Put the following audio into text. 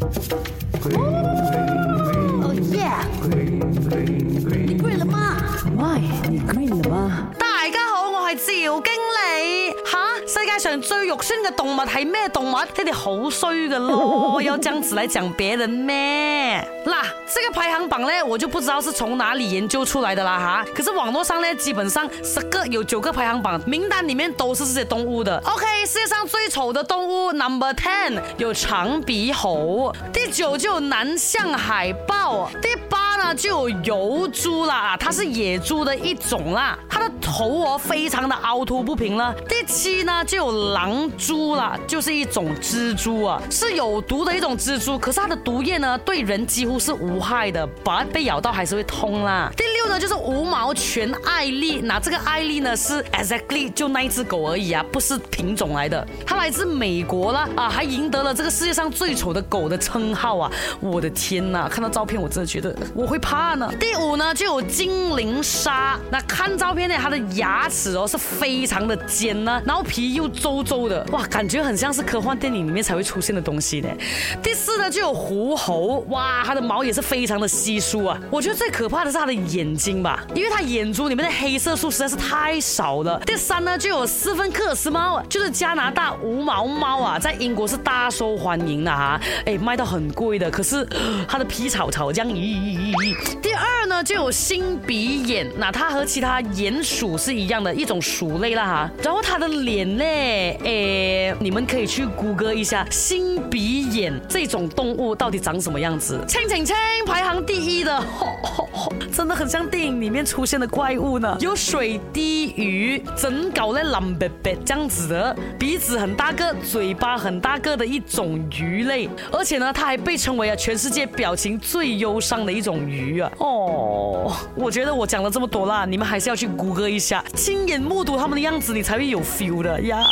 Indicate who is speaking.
Speaker 1: 哦耶！你
Speaker 2: 你
Speaker 3: 大家好，我系赵经理。世界上最肉酸嘅动物系咩动物？你哋好衰噶咯，有张子礼讲别人咩？排行榜呢，我就不知道是从哪里研究出来的啦哈。可是网络上呢，基本上十个有九个排行榜名单里面都是这些动物的。OK，世界上最丑的动物 Number Ten 有长鼻猴，第九就有南向海豹，第八呢就有油猪啦，它是野猪的一种啦。头儿非常的凹凸不平了。第七呢，就有狼蛛了，就是一种蜘蛛啊，是有毒的一种蜘蛛，可是它的毒液呢，对人几乎是无害的，它被咬到还是会痛啦。第六呢，就是无毛犬艾丽，那这个艾丽呢是 exactly 就那一只狗而已啊，不是品种来的。来自美国了啊，还赢得了这个世界上最丑的狗的称号啊！我的天呐，看到照片我真的觉得我会怕呢。第五呢，就有精灵鲨，那看照片呢，它的牙齿哦是非常的尖呢，然后皮又皱皱的，哇，感觉很像是科幻电影里面才会出现的东西呢。第四呢，就有狐猴，哇，它的毛也是非常的稀疏啊。我觉得最可怕的是它的眼睛吧，因为它眼珠里面的黑色素实在是太少了。第三呢，就有斯芬克斯猫就是加拿大。无毛猫啊，在英国是大受欢迎的哈，哎，卖到很贵的。可是它的皮草，草这样。咦咦咦咦。第二呢，就有新鼻眼，那它和其他鼹鼠是一样的一种鼠类啦哈。然后它的脸呢，哎，你们可以去谷歌一下新鼻眼这种动物到底长什么样子。亲亲亲，排行第一的，真的很像电影里面出现的怪物呢。有水滴鱼，整搞的蓝白白这样子，的鼻子很。大个嘴巴很大个的一种鱼类，而且呢，它还被称为啊全世界表情最忧伤的一种鱼啊。哦，我觉得我讲了这么多啦，你们还是要去谷歌一下，亲眼目睹他们的样子，你才会有 feel 的呀。